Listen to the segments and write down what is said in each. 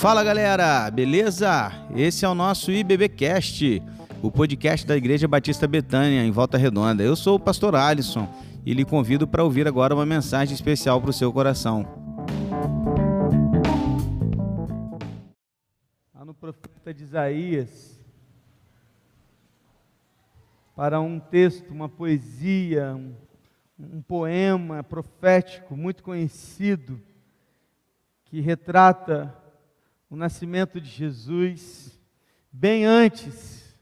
Fala galera, beleza? Esse é o nosso IBBcast, o podcast da Igreja Batista Betânia, em Volta Redonda. Eu sou o pastor Alisson e lhe convido para ouvir agora uma mensagem especial para o seu coração. Lá no profeta de Isaías, para um texto, uma poesia, um, um poema profético muito conhecido, que retrata o nascimento de Jesus bem antes,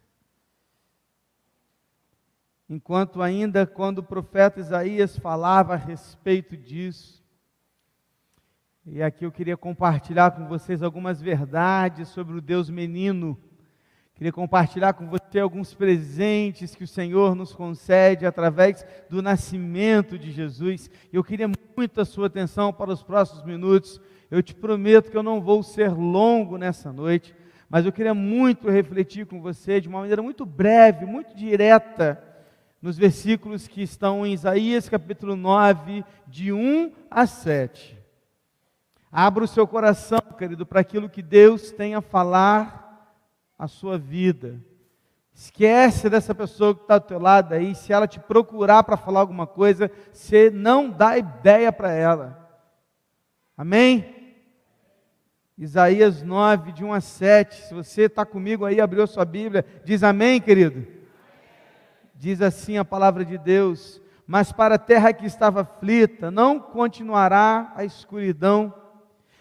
enquanto ainda quando o profeta Isaías falava a respeito disso. E aqui eu queria compartilhar com vocês algumas verdades sobre o Deus menino. Queria compartilhar com você alguns presentes que o Senhor nos concede através do nascimento de Jesus. Eu queria muito a sua atenção para os próximos minutos. Eu te prometo que eu não vou ser longo nessa noite, mas eu queria muito refletir com você de uma maneira muito breve, muito direta, nos versículos que estão em Isaías capítulo 9, de 1 a 7. Abra o seu coração, querido, para aquilo que Deus tem a falar à sua vida. Esquece dessa pessoa que está do teu lado aí, se ela te procurar para falar alguma coisa, você não dá ideia para ela. Amém? Isaías 9, de 1 a 7. Se você está comigo aí, abriu sua Bíblia, diz amém, querido. Diz assim a palavra de Deus: Mas para a terra que estava aflita, não continuará a escuridão.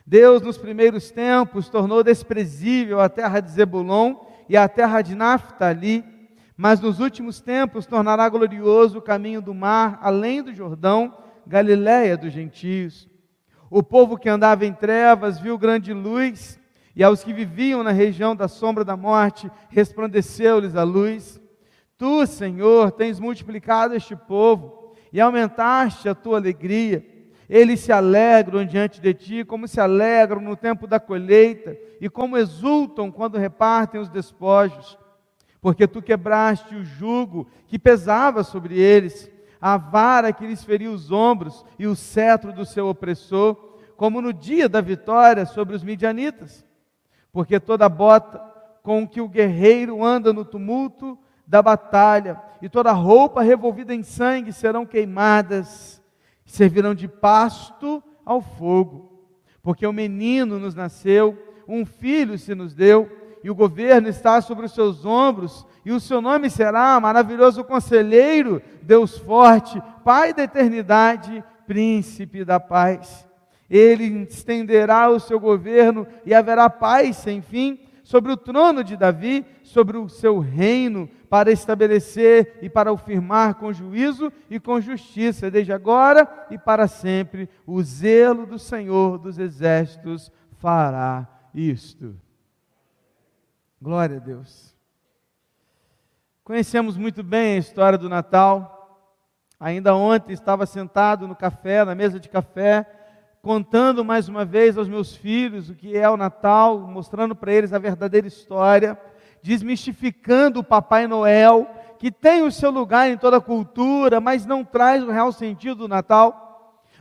Deus, nos primeiros tempos, tornou desprezível a terra de Zebulon e a terra de Naphtali, mas nos últimos tempos tornará glorioso o caminho do mar, além do Jordão, Galiléia dos gentios. O povo que andava em trevas viu grande luz, e aos que viviam na região da sombra da morte, resplandeceu-lhes a luz. Tu, Senhor, tens multiplicado este povo e aumentaste a tua alegria. Eles se alegram diante de ti, como se alegram no tempo da colheita, e como exultam quando repartem os despojos. Porque tu quebraste o jugo que pesava sobre eles a vara que lhes feria os ombros e o cetro do seu opressor, como no dia da vitória sobre os midianitas. Porque toda bota com que o guerreiro anda no tumulto da batalha, e toda roupa revolvida em sangue serão queimadas, servirão de pasto ao fogo. Porque o menino nos nasceu, um filho se nos deu, e o governo está sobre os seus ombros, e o seu nome será maravilhoso conselheiro, Deus forte, Pai da eternidade, príncipe da paz. Ele estenderá o seu governo e haverá paz sem fim sobre o trono de Davi, sobre o seu reino, para estabelecer e para o firmar com juízo e com justiça, desde agora e para sempre. O zelo do Senhor dos exércitos fará isto. Glória a Deus. Conhecemos muito bem a história do Natal. Ainda ontem estava sentado no café, na mesa de café, contando mais uma vez aos meus filhos o que é o Natal, mostrando para eles a verdadeira história, desmistificando o Papai Noel, que tem o seu lugar em toda a cultura, mas não traz o real sentido do Natal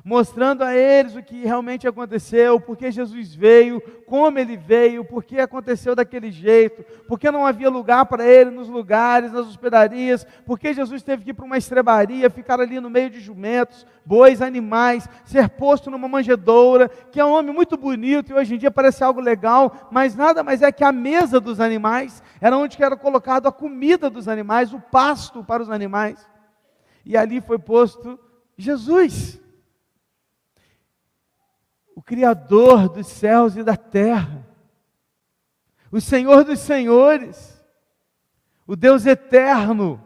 mostrando a eles o que realmente aconteceu, porque Jesus veio, como ele veio, porque aconteceu daquele jeito, porque não havia lugar para ele nos lugares, nas hospedarias, porque Jesus teve que ir para uma estrebaria, ficar ali no meio de jumentos, bois, animais, ser posto numa manjedoura, que é um homem muito bonito e hoje em dia parece algo legal, mas nada mais é que a mesa dos animais, era onde era colocado a comida dos animais, o pasto para os animais. E ali foi posto Jesus o Criador dos céus e da terra, o Senhor dos senhores, o Deus eterno,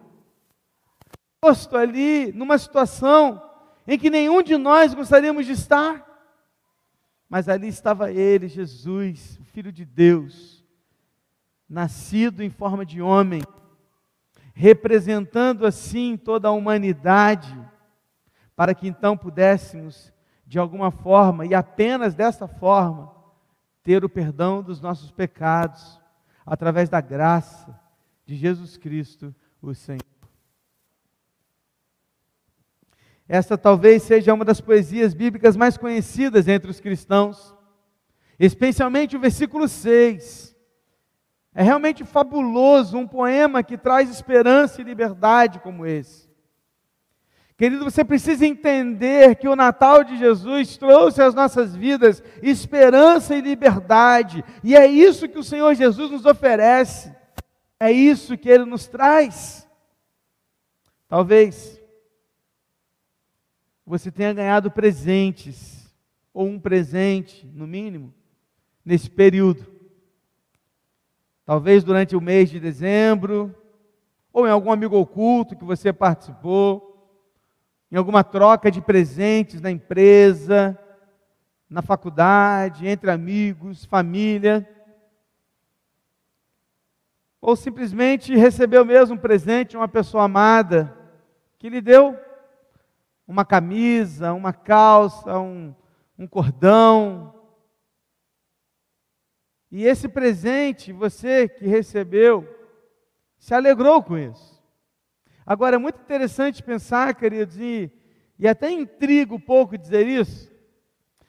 posto ali numa situação em que nenhum de nós gostaríamos de estar, mas ali estava Ele, Jesus, o Filho de Deus, nascido em forma de homem, representando assim toda a humanidade, para que então pudéssemos de alguma forma, e apenas dessa forma, ter o perdão dos nossos pecados, através da graça de Jesus Cristo, o Senhor. Essa talvez seja uma das poesias bíblicas mais conhecidas entre os cristãos. especialmente o versículo 6. É realmente fabuloso um poema que traz esperança e liberdade como esse. Querido, você precisa entender que o Natal de Jesus trouxe às nossas vidas esperança e liberdade, e é isso que o Senhor Jesus nos oferece, é isso que Ele nos traz. Talvez você tenha ganhado presentes, ou um presente, no mínimo, nesse período. Talvez durante o mês de dezembro, ou em algum amigo oculto que você participou, em alguma troca de presentes na empresa, na faculdade, entre amigos, família. Ou simplesmente recebeu mesmo um presente de uma pessoa amada que lhe deu uma camisa, uma calça, um, um cordão. E esse presente, você que recebeu, se alegrou com isso. Agora, é muito interessante pensar, queridos, e, e até intriga um pouco dizer isso,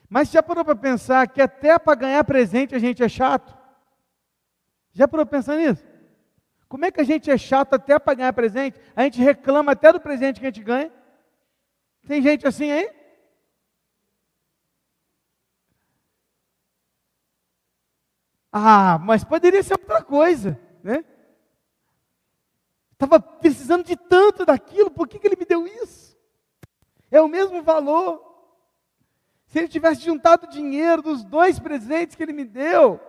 mas já parou para pensar que até para ganhar presente a gente é chato? Já parou para pensar nisso? Como é que a gente é chato até para ganhar presente? A gente reclama até do presente que a gente ganha. Tem gente assim aí? Ah, mas poderia ser outra coisa, né? Estava precisando de tanto daquilo, por que, que ele me deu isso? É o mesmo valor. Se ele tivesse juntado dinheiro dos dois presentes que ele me deu,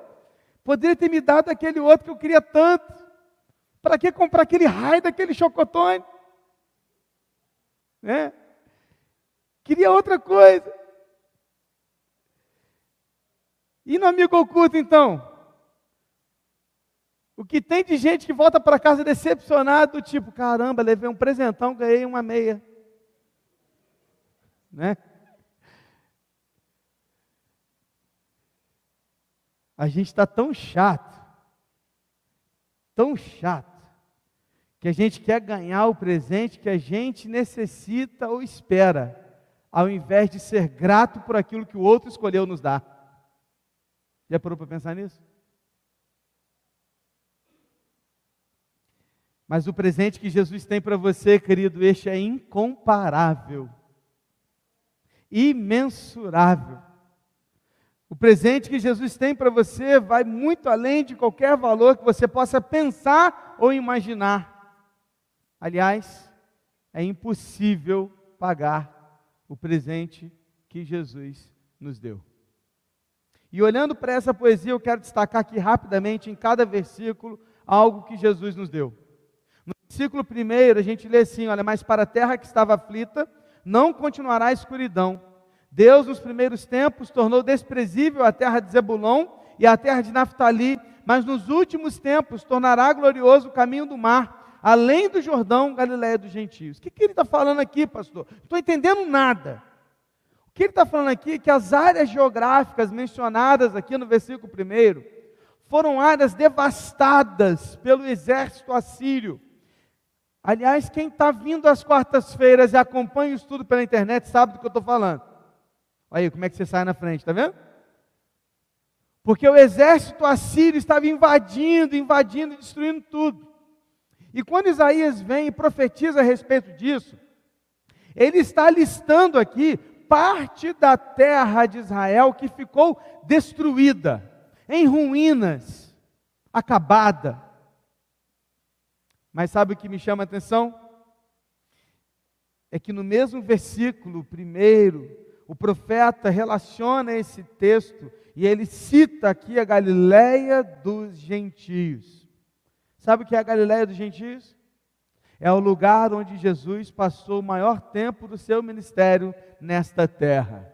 poderia ter me dado aquele outro que eu queria tanto. Para que comprar aquele raio daquele chocotone? Né? Queria outra coisa. E no amigo oculto, então? O que tem de gente que volta para casa decepcionado, tipo, caramba, levei um presentão, ganhei uma meia. Né? A gente está tão chato, tão chato, que a gente quer ganhar o presente que a gente necessita ou espera ao invés de ser grato por aquilo que o outro escolheu nos dar. Já parou para pensar nisso? Mas o presente que Jesus tem para você, querido, este é incomparável, imensurável. O presente que Jesus tem para você vai muito além de qualquer valor que você possa pensar ou imaginar. Aliás, é impossível pagar o presente que Jesus nos deu. E olhando para essa poesia, eu quero destacar aqui rapidamente em cada versículo algo que Jesus nos deu. Versículo primeiro, a gente lê assim: Olha, mas para a terra que estava aflita, não continuará a escuridão. Deus, nos primeiros tempos, tornou desprezível a terra de Zebulon e a terra de Naftali, mas nos últimos tempos tornará glorioso o caminho do mar além do Jordão, Galiléia dos gentios. O que, que ele está falando aqui, pastor? Não estou entendendo nada. O que ele está falando aqui é que as áreas geográficas mencionadas aqui no versículo 1 foram áreas devastadas pelo exército assírio. Aliás, quem está vindo às quartas-feiras e acompanha o estudo pela internet sabe do que eu estou falando. Olha aí, como é que você sai na frente, está vendo? Porque o exército assírio estava invadindo, invadindo, destruindo tudo. E quando Isaías vem e profetiza a respeito disso, ele está listando aqui parte da terra de Israel que ficou destruída, em ruínas, acabada. Mas sabe o que me chama a atenção? É que no mesmo versículo primeiro, o profeta relaciona esse texto e ele cita aqui a Galileia dos gentios. Sabe o que é a Galiléia dos gentios? É o lugar onde Jesus passou o maior tempo do seu ministério nesta terra.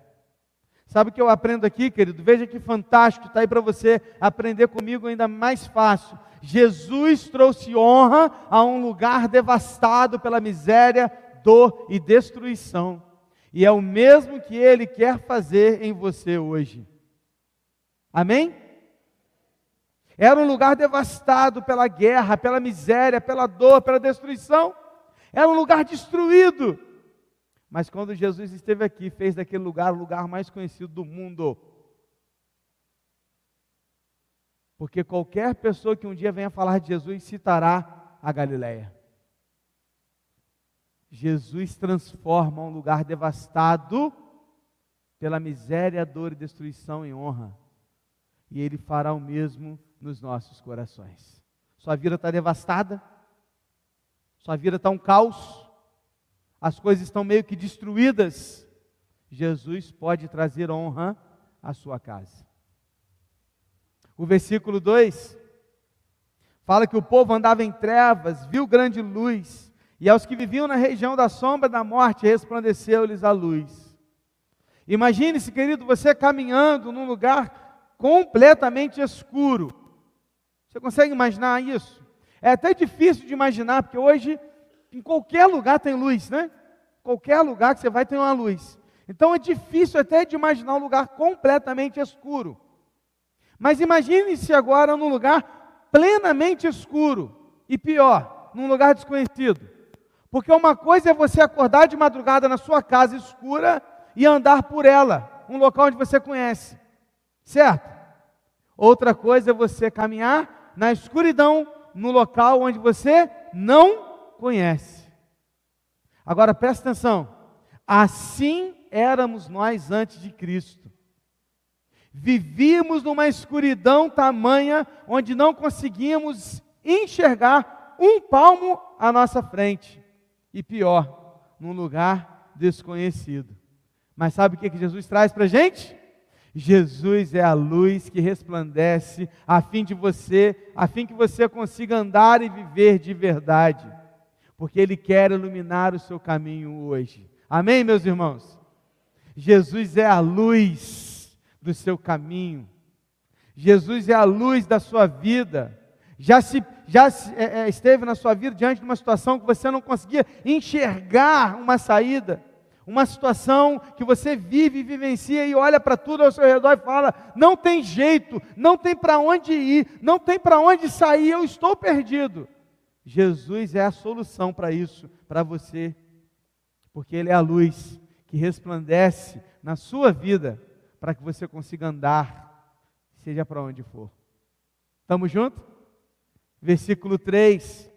Sabe o que eu aprendo aqui, querido? Veja que fantástico, está aí para você aprender comigo ainda mais fácil. Jesus trouxe honra a um lugar devastado pela miséria, dor e destruição. E é o mesmo que ele quer fazer em você hoje. Amém? Era um lugar devastado pela guerra, pela miséria, pela dor, pela destruição. Era um lugar destruído. Mas quando Jesus esteve aqui, fez daquele lugar o lugar mais conhecido do mundo. Porque qualquer pessoa que um dia venha falar de Jesus citará a Galileia. Jesus transforma um lugar devastado pela miséria, dor e destruição em honra. E Ele fará o mesmo nos nossos corações. Sua vida está devastada, sua vida está um caos, as coisas estão meio que destruídas. Jesus pode trazer honra à sua casa. O versículo 2 fala que o povo andava em trevas, viu grande luz, e aos que viviam na região da sombra da morte resplandeceu-lhes a luz. Imagine-se, querido, você caminhando num lugar completamente escuro. Você consegue imaginar isso? É até difícil de imaginar, porque hoje em qualquer lugar tem luz, né? Qualquer lugar que você vai tem uma luz. Então é difícil até de imaginar um lugar completamente escuro. Mas imagine-se agora num lugar plenamente escuro e pior, num lugar desconhecido. Porque uma coisa é você acordar de madrugada na sua casa escura e andar por ela, um local onde você conhece. Certo? Outra coisa é você caminhar na escuridão, no local onde você não conhece. Agora presta atenção. Assim éramos nós antes de Cristo. Vivíamos numa escuridão tamanha onde não conseguíamos enxergar um palmo à nossa frente. E pior, num lugar desconhecido. Mas sabe o que, Jesus traz para a gente? Jesus é a luz que resplandece a fim de você, a fim que você consiga andar e viver de verdade, porque Ele quer iluminar o seu caminho hoje. Amém, meus irmãos? Jesus é a luz do seu caminho. Jesus é a luz da sua vida. Já, se, já se, é, é, esteve na sua vida diante de uma situação que você não conseguia enxergar uma saída, uma situação que você vive vivencia e olha para tudo ao seu redor e fala: não tem jeito, não tem para onde ir, não tem para onde sair, eu estou perdido. Jesus é a solução para isso, para você, porque Ele é a luz que resplandece na sua vida para que você consiga andar, seja para onde for. Estamos juntos? Versículo 3.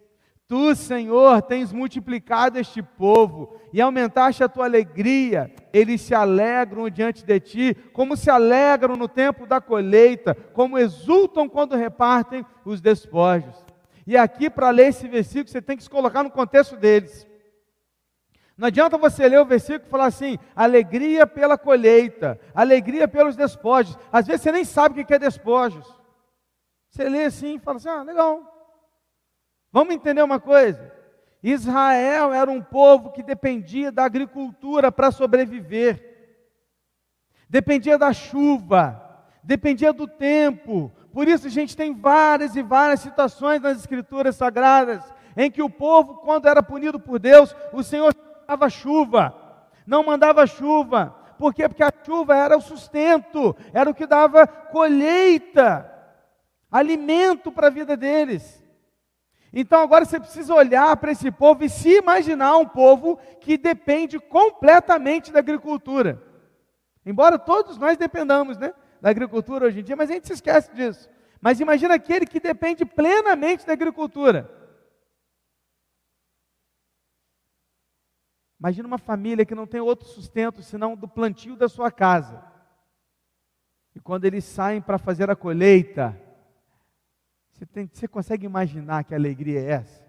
Tu, Senhor, tens multiplicado este povo e aumentaste a tua alegria. Eles se alegram diante de ti, como se alegram no tempo da colheita, como exultam quando repartem os despojos. E aqui, para ler esse versículo, você tem que se colocar no contexto deles. Não adianta você ler o versículo e falar assim: alegria pela colheita, alegria pelos despojos. Às vezes você nem sabe o que é despojos. Você lê assim e fala assim: ah, legal. Vamos entender uma coisa? Israel era um povo que dependia da agricultura para sobreviver, dependia da chuva, dependia do tempo. Por isso a gente tem várias e várias citações nas Escrituras Sagradas em que o povo, quando era punido por Deus, o Senhor mandava chuva, não mandava chuva. Por quê? Porque a chuva era o sustento, era o que dava colheita, alimento para a vida deles. Então agora você precisa olhar para esse povo e se imaginar um povo que depende completamente da agricultura. Embora todos nós dependamos né, da agricultura hoje em dia, mas a gente se esquece disso. Mas imagina aquele que depende plenamente da agricultura. Imagina uma família que não tem outro sustento senão do plantio da sua casa. E quando eles saem para fazer a colheita, você, tem, você consegue imaginar que alegria é essa?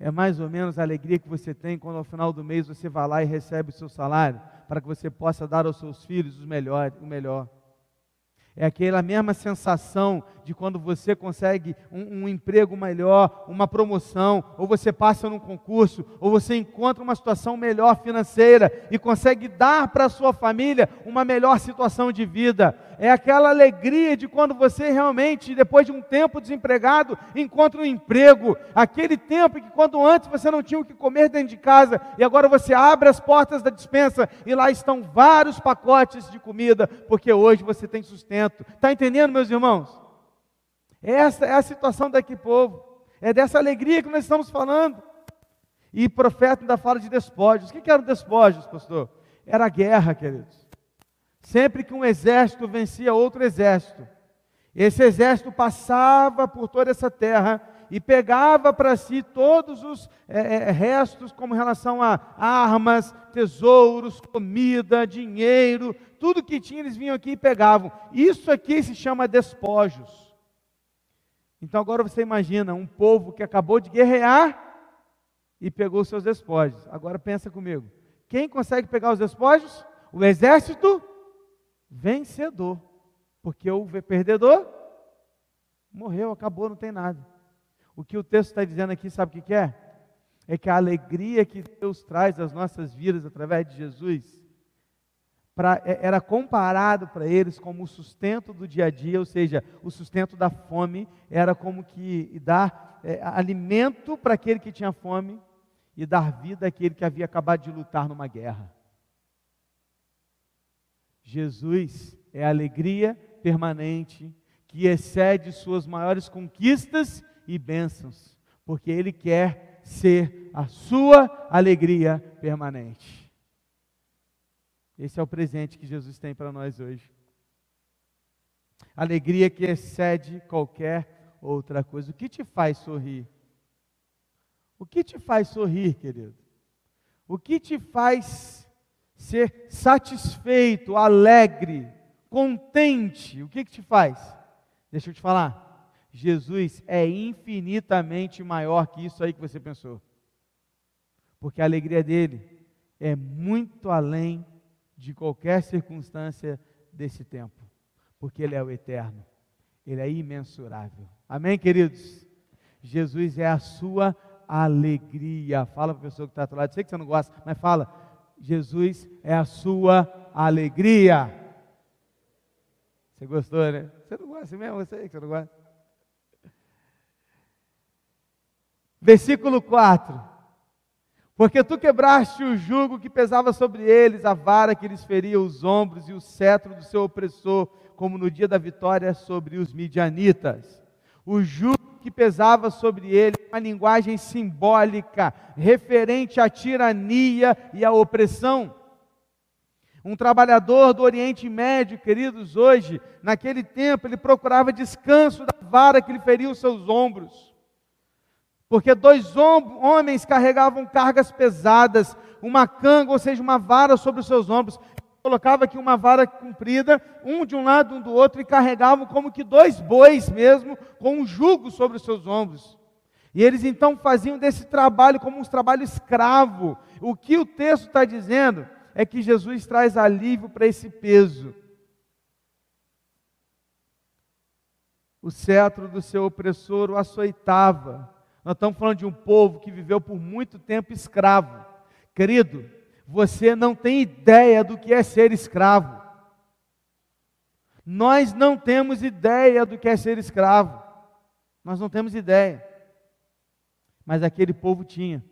É mais ou menos a alegria que você tem quando ao final do mês você vai lá e recebe o seu salário, para que você possa dar aos seus filhos o melhor. O melhor. É aquela mesma sensação de quando você consegue um, um, emprego melhor, uma promoção, ou você passa num concurso, ou você encontra uma situação melhor financeira e consegue dar para a sua família uma melhor situação de vida. É aquela alegria de quando você realmente, depois de um tempo desempregado, encontra um emprego. Aquele tempo que quando antes você não tinha o que comer dentro de casa e agora você abre as portas da dispensa e lá estão vários pacotes de comida, porque hoje você tem sustento. Está entendendo, meus irmãos? Essa é a situação daquele povo. É dessa alegria que nós estamos falando. E o profeta ainda fala de despojos. O que eram despojos, pastor? Era guerra, queridos. Sempre que um exército vencia outro exército, Esse exército passava por toda essa terra e pegava para si todos os é, restos, como relação a armas, tesouros, comida, dinheiro, tudo que tinha, eles vinham aqui e pegavam. Isso aqui se chama despojos. Então agora você imagina um povo que acabou de guerrear e pegou seus despojos. Agora pensa comigo. Quem consegue pegar os despojos? O exército vencedor. Porque o perdedor morreu, acabou, não tem nada. O que o texto está dizendo aqui, sabe o que é? É que a alegria que Deus traz às nossas vidas através de Jesus pra, é, era comparado para eles como o sustento do dia a dia, ou seja, o sustento da fome, era como que dar é, alimento para aquele que tinha fome e dar vida àquele que havia acabado de lutar numa guerra. Jesus é a alegria permanente que excede suas maiores conquistas e bênçãos, porque Ele quer ser a sua alegria permanente. Esse é o presente que Jesus tem para nós hoje. Alegria que excede qualquer outra coisa. O que te faz sorrir? O que te faz sorrir, querido? O que te faz ser satisfeito, alegre, contente? O que, que te faz? Deixa eu te falar. Jesus é infinitamente maior que isso aí que você pensou. Porque a alegria dele é muito além de qualquer circunstância desse tempo. Porque ele é o eterno. Ele é imensurável. Amém, queridos? Jesus é a sua alegria. Fala para a pessoa que está do lado. Sei que você não gosta, mas fala. Jesus é a sua alegria. Você gostou, né? Você não gosta mesmo? Eu sei que você não gosta. Versículo 4: Porque tu quebraste o jugo que pesava sobre eles, a vara que lhes feria os ombros e o cetro do seu opressor, como no dia da vitória sobre os midianitas. O jugo que pesava sobre ele, uma linguagem simbólica, referente à tirania e à opressão. Um trabalhador do Oriente Médio, queridos, hoje, naquele tempo, ele procurava descanso da vara que lhe feria os seus ombros porque dois homens carregavam cargas pesadas, uma canga, ou seja, uma vara sobre os seus ombros. Colocava aqui uma vara comprida, um de um lado, um do outro, e carregavam como que dois bois mesmo, com um jugo sobre os seus ombros. E eles então faziam desse trabalho como um trabalho escravo. O que o texto está dizendo é que Jesus traz alívio para esse peso. O cetro do seu opressor o açoitava nós estamos falando de um povo que viveu por muito tempo escravo. Querido, você não tem ideia do que é ser escravo. Nós não temos ideia do que é ser escravo. Nós não temos ideia. Mas aquele povo tinha.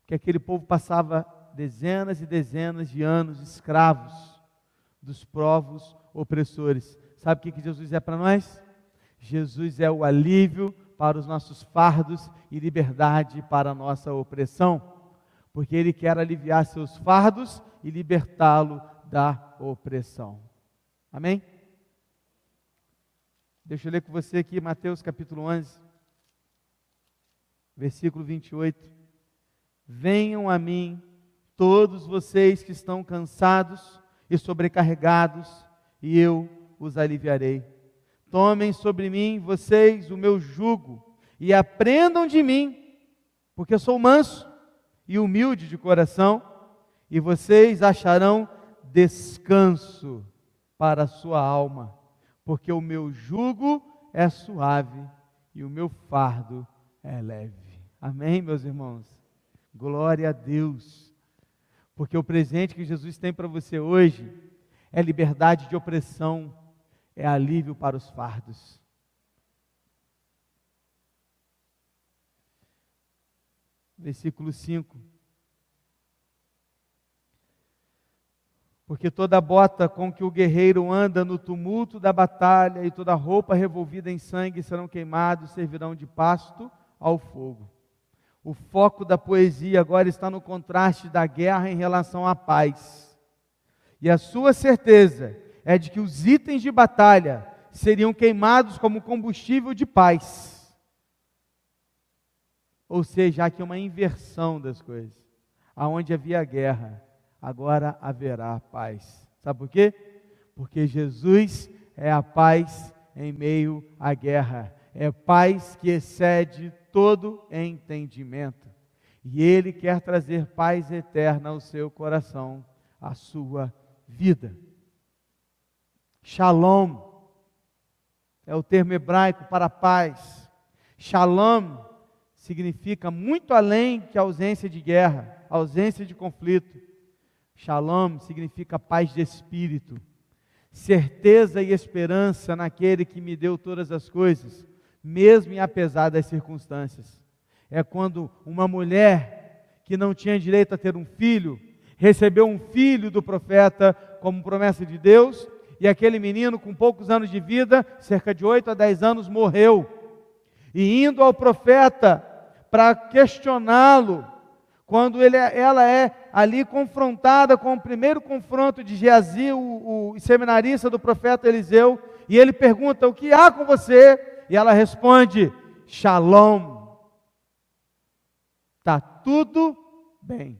Porque aquele povo passava dezenas e dezenas de anos escravos dos povos opressores. Sabe o que Jesus é para nós? Jesus é o alívio para os nossos fardos e liberdade para a nossa opressão, porque Ele quer aliviar seus fardos e libertá-lo da opressão. Amém? Deixa eu ler com você aqui Mateus capítulo 11, versículo 28. Venham a mim todos vocês que estão cansados e sobrecarregados, e eu os aliviarei. Tomem sobre mim, vocês, o meu jugo, e aprendam de mim, porque eu sou manso e humilde de coração, e vocês acharão descanso para a sua alma, porque o meu jugo é suave e o meu fardo é leve. Amém, meus irmãos? Glória a Deus. Porque o presente que Jesus tem para você hoje é liberdade de opressão é alívio para os fardos. Versículo 5. Porque toda bota com que o guerreiro anda no tumulto da batalha e toda roupa revolvida em sangue serão queimados, servirão de pasto ao fogo. O foco da poesia agora está no contraste da guerra em relação à paz. E a sua certeza é de que os itens de batalha seriam queimados como combustível de paz. Ou seja, aqui uma inversão das coisas. Aonde havia guerra, agora haverá paz. Sabe por quê? Porque Jesus é a paz em meio à guerra. É paz que excede todo entendimento. E Ele quer trazer paz eterna ao seu coração, à sua vida. Shalom é o termo hebraico para paz. Shalom significa muito além que ausência de guerra, ausência de conflito. Shalom significa paz de espírito, certeza e esperança naquele que me deu todas as coisas, mesmo e apesar das circunstâncias. É quando uma mulher que não tinha direito a ter um filho, recebeu um filho do profeta como promessa de Deus, e aquele menino, com poucos anos de vida, cerca de 8 a 10 anos, morreu. E indo ao profeta para questioná-lo, quando ele, ela é ali confrontada com o primeiro confronto de Geazi, o, o seminarista do profeta Eliseu, e ele pergunta: O que há com você? E ela responde: Shalom. Está tudo bem.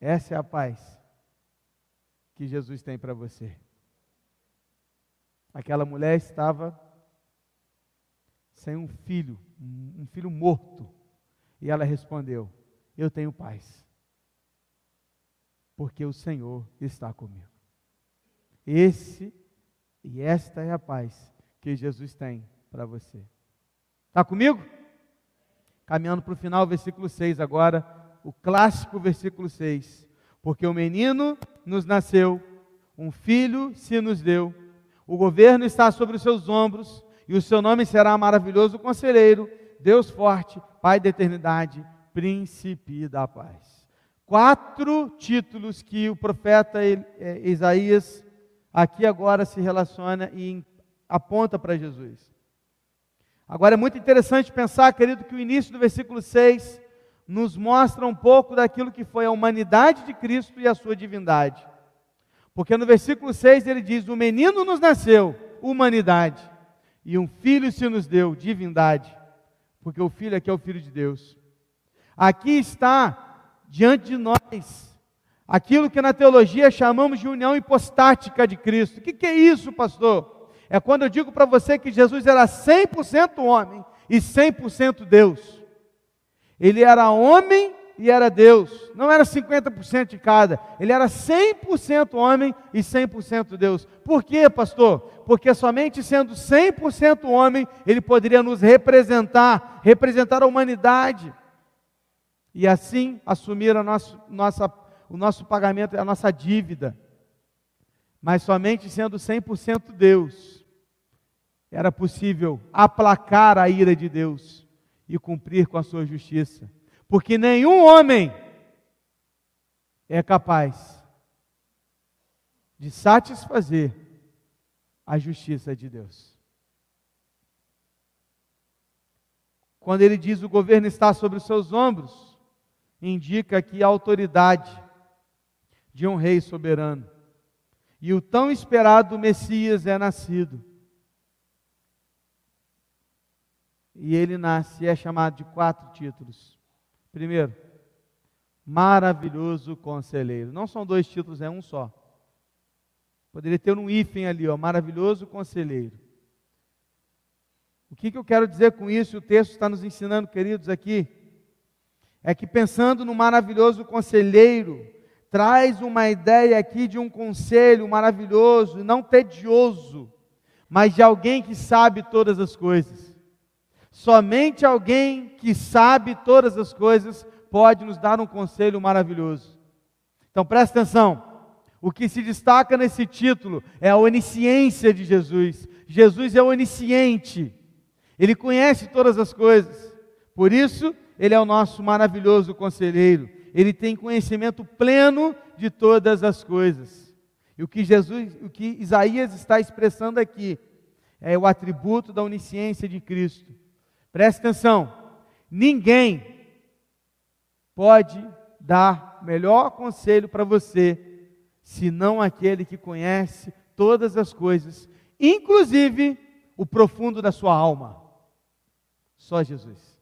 Essa é a paz que Jesus tem para você. Aquela mulher estava sem um filho, um filho morto. E ela respondeu: Eu tenho paz, porque o Senhor está comigo. Esse e esta é a paz que Jesus tem para você. Está comigo? Caminhando para o final, versículo 6 agora, o clássico versículo 6. Porque o menino nos nasceu, um filho se nos deu, o governo está sobre os seus ombros, e o seu nome será maravilhoso conselheiro, Deus forte, Pai da eternidade, príncipe da paz. Quatro títulos que o profeta é, Isaías aqui agora se relaciona e aponta para Jesus. Agora é muito interessante pensar, querido, que o início do versículo 6 nos mostra um pouco daquilo que foi a humanidade de Cristo e a sua divindade. Porque no versículo 6 ele diz: O menino nos nasceu, humanidade, e um filho se nos deu, divindade porque o Filho aqui é o Filho de Deus. Aqui está diante de nós aquilo que na teologia chamamos de união hipostática de Cristo. O que, que é isso, pastor? É quando eu digo para você que Jesus era 100% homem e 100% Deus. Ele era homem e era Deus. Não era 50% de cada. Ele era 100% homem e 100% Deus. Por quê, pastor? Porque somente sendo 100% homem, ele poderia nos representar, representar a humanidade. E assim assumir a nosso, nossa, o nosso pagamento, a nossa dívida. Mas somente sendo 100% Deus, era possível aplacar a ira de Deus e cumprir com a sua justiça porque nenhum homem é capaz de satisfazer a justiça de Deus. Quando ele diz o governo está sobre os seus ombros, indica que a autoridade de um rei soberano. E o tão esperado Messias é nascido. E ele nasce e é chamado de quatro títulos. Primeiro, maravilhoso conselheiro. Não são dois títulos, é um só. Poderia ter um hífen ali, ó, maravilhoso conselheiro. O que, que eu quero dizer com isso? O texto está nos ensinando, queridos, aqui. É que pensando no maravilhoso conselheiro, traz uma ideia aqui de um conselho maravilhoso, não tedioso, mas de alguém que sabe todas as coisas. Somente alguém que sabe todas as coisas pode nos dar um conselho maravilhoso. Então presta atenção. O que se destaca nesse título é a onisciência de Jesus. Jesus é onisciente. Ele conhece todas as coisas. Por isso, ele é o nosso maravilhoso conselheiro. Ele tem conhecimento pleno de todas as coisas. E o que Jesus, o que Isaías está expressando aqui é o atributo da onisciência de Cristo. Preste atenção: ninguém pode dar melhor conselho para você, senão aquele que conhece todas as coisas, inclusive o profundo da sua alma. Só Jesus.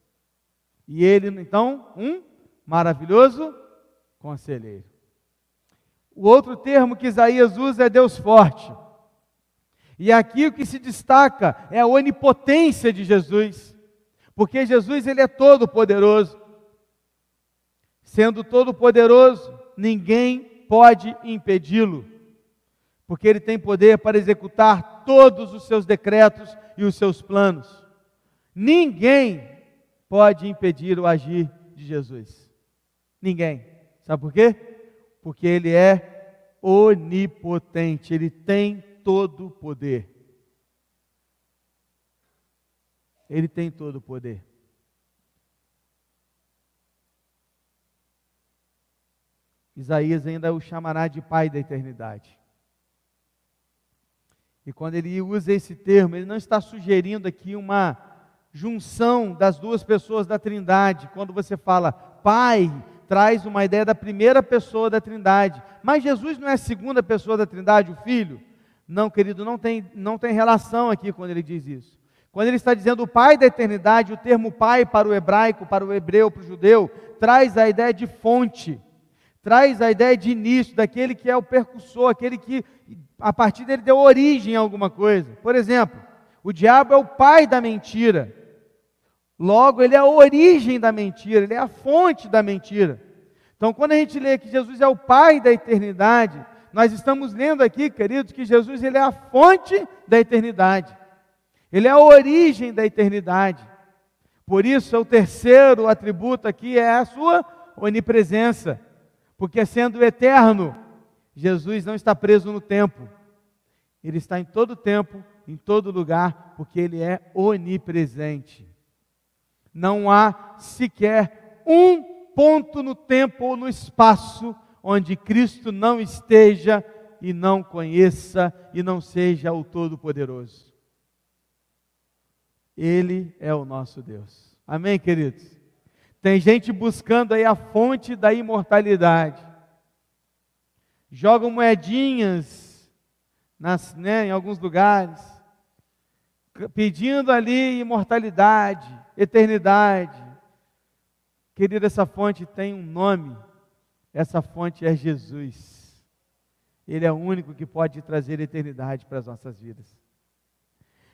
E ele, então, um maravilhoso conselheiro. O outro termo que Isaías usa é Deus forte. E aqui o que se destaca é a onipotência de Jesus, porque Jesus ele é todo poderoso. Sendo todo poderoso, ninguém pode impedi-lo, porque ele tem poder para executar todos os seus decretos e os seus planos. Ninguém pode impedir o agir de Jesus. Ninguém. Sabe por quê? Porque ele é onipotente, ele tem todo o poder. Ele tem todo o poder. Isaías ainda o chamará de Pai da eternidade. E quando ele usa esse termo, ele não está sugerindo aqui uma junção das duas pessoas da Trindade. Quando você fala Pai, traz uma ideia da primeira pessoa da Trindade. Mas Jesus não é a segunda pessoa da Trindade, o Filho? Não, querido, não tem, não tem relação aqui quando ele diz isso. Quando ele está dizendo o Pai da eternidade, o termo Pai para o hebraico, para o hebreu, para o judeu, traz a ideia de fonte traz a ideia de início, daquele que é o percussor, aquele que a partir dele deu origem a alguma coisa. Por exemplo, o diabo é o pai da mentira. Logo, ele é a origem da mentira, ele é a fonte da mentira. Então, quando a gente lê que Jesus é o pai da eternidade, nós estamos lendo aqui, queridos, que Jesus ele é a fonte da eternidade. Ele é a origem da eternidade. Por isso, o terceiro atributo aqui é a sua onipresença. Porque sendo eterno, Jesus não está preso no tempo. Ele está em todo tempo, em todo lugar, porque ele é onipresente. Não há sequer um ponto no tempo ou no espaço onde Cristo não esteja e não conheça e não seja o Todo-Poderoso. Ele é o nosso Deus. Amém, queridos? Tem gente buscando aí a fonte da imortalidade. Jogam moedinhas nas, né, em alguns lugares, pedindo ali imortalidade, eternidade. Querido, essa fonte tem um nome. Essa fonte é Jesus. Ele é o único que pode trazer eternidade para as nossas vidas.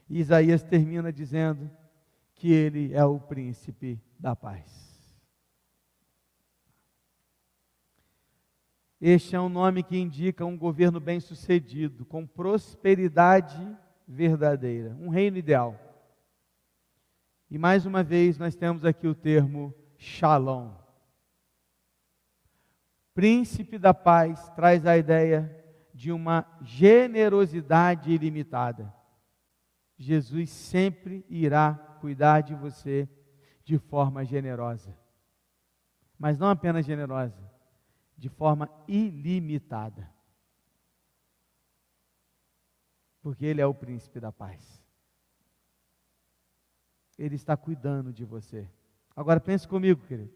E Isaías termina dizendo que ele é o príncipe da paz. Este é um nome que indica um governo bem-sucedido, com prosperidade verdadeira, um reino ideal. E mais uma vez nós temos aqui o termo Shalom. Príncipe da paz traz a ideia de uma generosidade ilimitada. Jesus sempre irá cuidar de você de forma generosa. Mas não apenas generosa, de forma ilimitada. Porque Ele é o príncipe da paz. Ele está cuidando de você. Agora pense comigo, querido.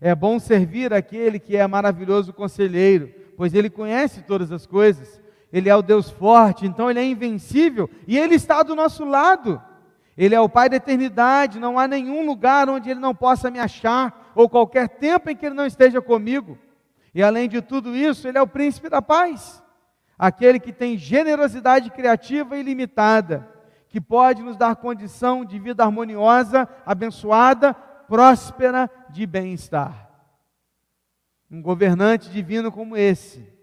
É bom servir aquele que é maravilhoso conselheiro, pois ele conhece todas as coisas. Ele é o Deus forte, então ele é invencível e ele está do nosso lado. Ele é o Pai da eternidade, não há nenhum lugar onde ele não possa me achar, ou qualquer tempo em que ele não esteja comigo. E além de tudo isso, ele é o príncipe da paz, aquele que tem generosidade criativa ilimitada, que pode nos dar condição de vida harmoniosa, abençoada, próspera, de bem-estar. Um governante divino como esse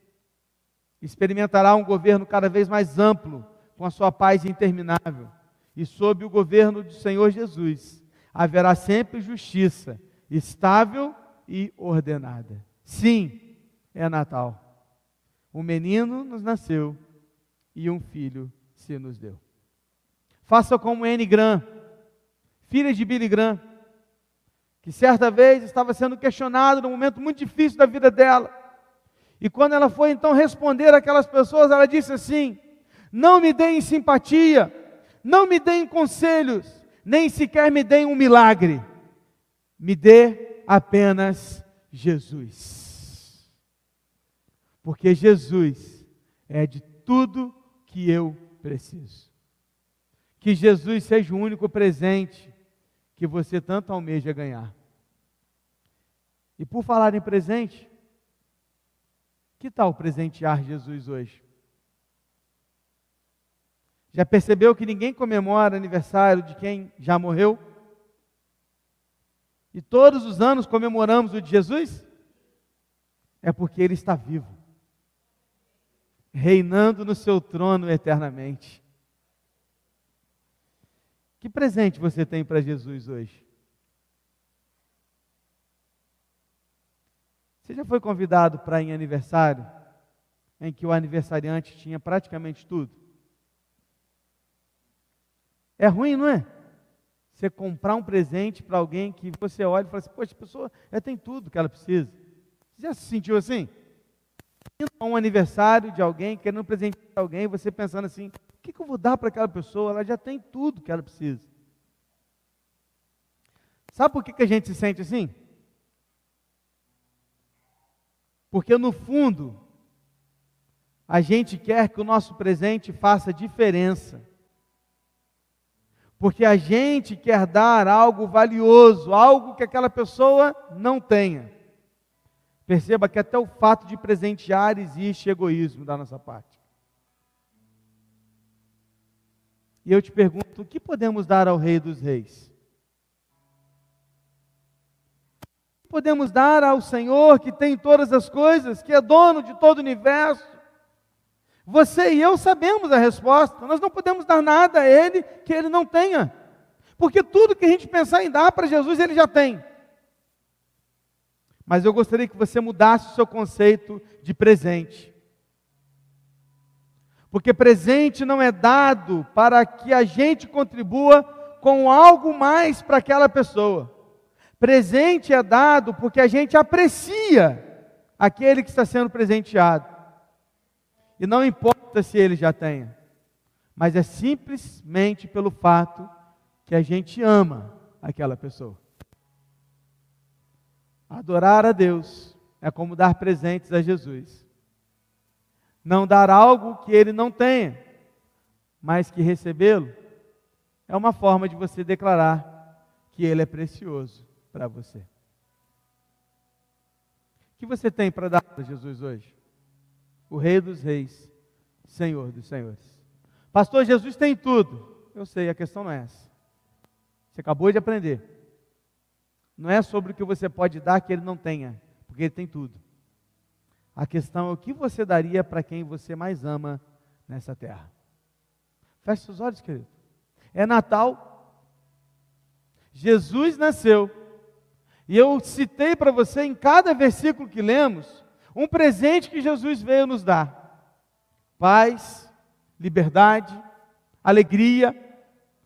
experimentará um governo cada vez mais amplo, com a sua paz interminável. E sob o governo do Senhor Jesus, haverá sempre justiça, estável e ordenada. Sim, é Natal. Um menino nos nasceu e um filho se nos deu. Faça como Anne Grant, filha de Billy Graham, que certa vez estava sendo questionada num momento muito difícil da vida dela. E quando ela foi então responder aquelas pessoas, ela disse assim: Não me deem simpatia, não me deem conselhos, nem sequer me deem um milagre, me dê apenas Jesus porque Jesus é de tudo que eu preciso. Que Jesus seja o único presente que você tanto almeja ganhar. E por falar em presente, que tal presentear Jesus hoje? Já percebeu que ninguém comemora aniversário de quem já morreu? E todos os anos comemoramos o de Jesus? É porque ele está vivo, reinando no seu trono eternamente. Que presente você tem para Jesus hoje? Você já foi convidado para ir em aniversário em que o aniversariante tinha praticamente tudo? É ruim, não é? Você comprar um presente para alguém que você olha e fala assim, poxa, a pessoa já tem tudo que ela precisa. Você já se sentiu assim? Indo a um aniversário de alguém, querendo um presente para alguém, você pensando assim, o que, que eu vou dar para aquela pessoa? Ela já tem tudo que ela precisa. Sabe por que, que a gente se sente assim? Porque no fundo, a gente quer que o nosso presente faça diferença. Porque a gente quer dar algo valioso, algo que aquela pessoa não tenha. Perceba que até o fato de presentear existe egoísmo da nossa parte. E eu te pergunto: o que podemos dar ao Rei dos Reis? Podemos dar ao Senhor que tem todas as coisas, que é dono de todo o universo? Você e eu sabemos a resposta. Nós não podemos dar nada a Ele que Ele não tenha. Porque tudo que a gente pensar em dar para Jesus, Ele já tem. Mas eu gostaria que você mudasse o seu conceito de presente. Porque presente não é dado para que a gente contribua com algo mais para aquela pessoa. Presente é dado porque a gente aprecia aquele que está sendo presenteado. E não importa se ele já tenha, mas é simplesmente pelo fato que a gente ama aquela pessoa. Adorar a Deus é como dar presentes a Jesus. Não dar algo que ele não tenha, mas que recebê-lo é uma forma de você declarar que ele é precioso para você. O que você tem para dar para Jesus hoje? O Rei dos Reis, Senhor dos Senhores. Pastor, Jesus tem tudo. Eu sei, a questão não é essa. Você acabou de aprender. Não é sobre o que você pode dar que ele não tenha, porque ele tem tudo. A questão é o que você daria para quem você mais ama nessa terra. Feche seus olhos, querido. É Natal. Jesus nasceu e eu citei para você em cada versículo que lemos um presente que Jesus veio nos dar: paz, liberdade, alegria,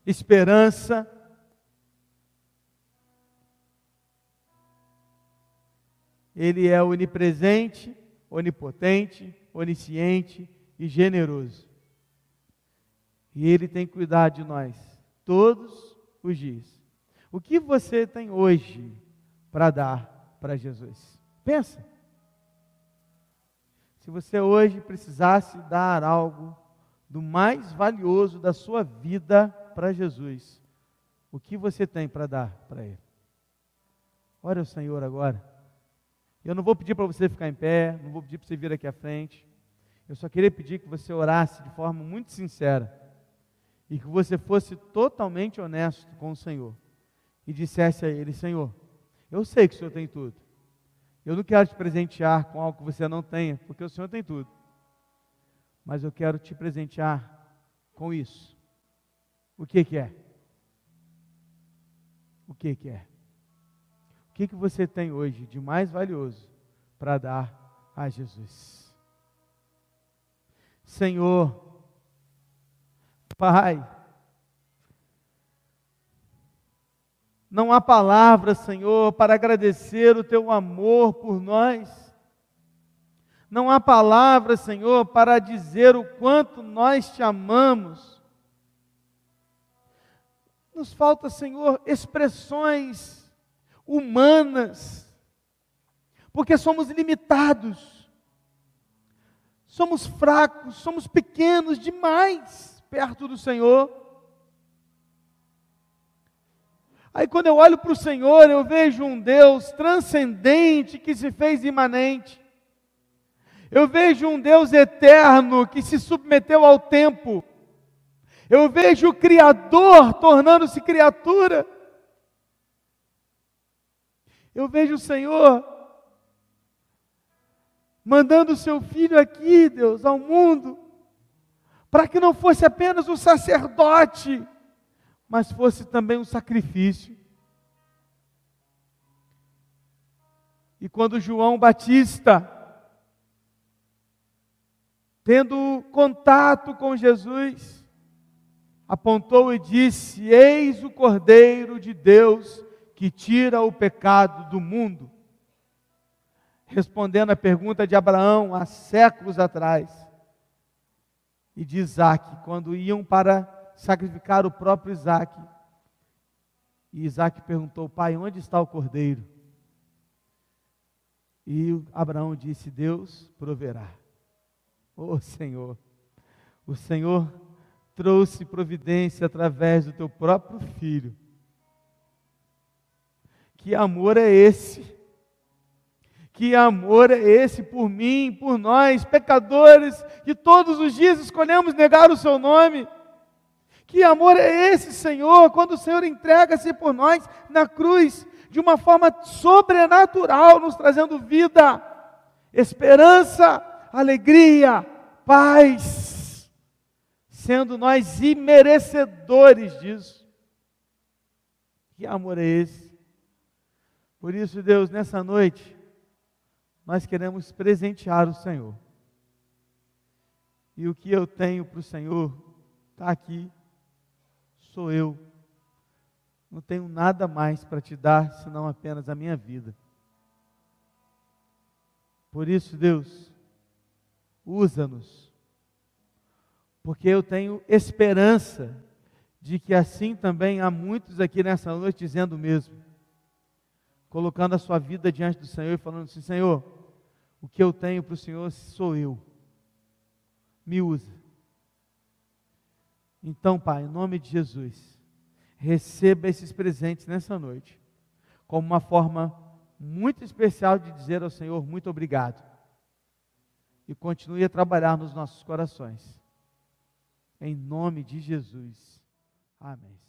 esperança. Ele é onipresente, onipotente, onisciente e generoso. E Ele tem cuidado de nós todos os dias. O que você tem hoje para dar para Jesus. Pensa. Se você hoje precisasse dar algo do mais valioso da sua vida para Jesus, o que você tem para dar para Ele? Ore ao Senhor agora. Eu não vou pedir para você ficar em pé, não vou pedir para você vir aqui à frente. Eu só queria pedir que você orasse de forma muito sincera e que você fosse totalmente honesto com o Senhor e dissesse a Ele: Senhor, eu sei que o Senhor tem tudo. Eu não quero te presentear com algo que você não tenha, porque o Senhor tem tudo. Mas eu quero te presentear com isso. O que, que é? O que, que é? O que, que você tem hoje de mais valioso para dar a Jesus? Senhor, Pai, Não há palavras, Senhor, para agradecer o teu amor por nós. Não há palavras, Senhor, para dizer o quanto nós te amamos. Nos falta, Senhor, expressões humanas, porque somos limitados. somos fracos, somos pequenos demais perto do Senhor. Aí quando eu olho para o Senhor, eu vejo um Deus transcendente que se fez imanente. Eu vejo um Deus eterno que se submeteu ao tempo. Eu vejo o Criador tornando-se criatura. Eu vejo o Senhor mandando o seu filho aqui, Deus, ao mundo, para que não fosse apenas um sacerdote, mas fosse também um sacrifício. E quando João Batista, tendo contato com Jesus, apontou e disse: Eis o Cordeiro de Deus que tira o pecado do mundo. Respondendo à pergunta de Abraão há séculos atrás, e de Isaac, quando iam para sacrificar o próprio Isaac. E Isaac perguntou: Pai, onde está o cordeiro? E Abraão disse: Deus proverá. Oh Senhor, o Senhor trouxe providência através do teu próprio filho. Que amor é esse? Que amor é esse por mim, por nós, pecadores, que todos os dias escolhemos negar o seu nome? Que amor é esse, Senhor, quando o Senhor entrega-se por nós na cruz, de uma forma sobrenatural, nos trazendo vida, esperança, alegria, paz, sendo nós imerecedores disso. Que amor é esse? Por isso, Deus, nessa noite, nós queremos presentear o Senhor. E o que eu tenho para o Senhor está aqui, sou eu. Não tenho nada mais para te dar senão apenas a minha vida. Por isso, Deus, usa-nos, porque eu tenho esperança de que assim também há muitos aqui nessa noite dizendo o mesmo, colocando a sua vida diante do Senhor e falando assim: Senhor, o que eu tenho para o Senhor sou eu, me usa. Então, Pai, em nome de Jesus, receba esses presentes nessa noite, como uma forma muito especial de dizer ao Senhor muito obrigado e continue a trabalhar nos nossos corações. Em nome de Jesus. Amém.